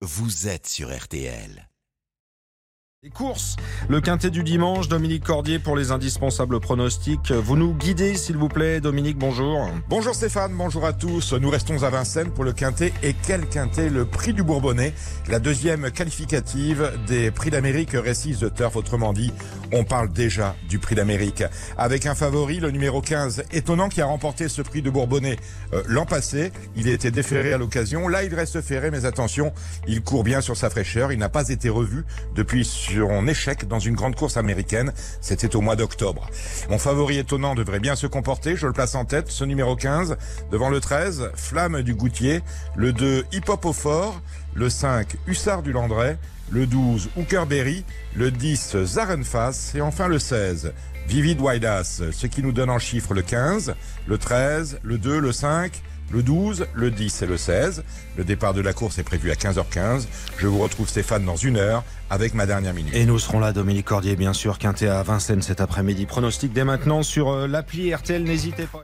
vous êtes sur RTL. Les courses, le quintet du dimanche, Dominique Cordier pour les indispensables pronostics. Vous nous guidez s'il vous plaît, Dominique, bonjour. Bonjour Stéphane, bonjour à tous. Nous restons à Vincennes pour le quintet. Et quel quintet? Le prix du Bourbonnais, la deuxième qualificative des prix d'Amérique Récise de Turf. Autrement dit, on parle déjà du prix d'Amérique. Avec un favori, le numéro 15, étonnant, qui a remporté ce prix de Bourbonnais euh, l'an passé. Il a été déféré à l'occasion. Là, il reste ferré, mais attention, il court bien sur sa fraîcheur. Il n'a pas été revu depuis son échec dans une grande course américaine. C'était au mois d'octobre. Mon favori étonnant devrait bien se comporter. Je le place en tête. Ce numéro 15, devant le 13, Flamme du Goutier. Le 2, Hip Hop au fort. Le 5, Hussard du Landrais. Le 12, Hookerberry. Le 10, Zarenfass. Et enfin le 16, Vivid Widas. Ce qui nous donne en chiffres le 15, le 13, le 2, le 5, le 12, le 10 et le 16. Le départ de la course est prévu à 15h15. Je vous retrouve Stéphane dans une heure avec ma dernière minute. Et nous serons là, Dominique Cordier, bien sûr, quintet à Vincennes cet après-midi. Pronostic dès maintenant sur euh, l'appli RTL, n'hésitez pas.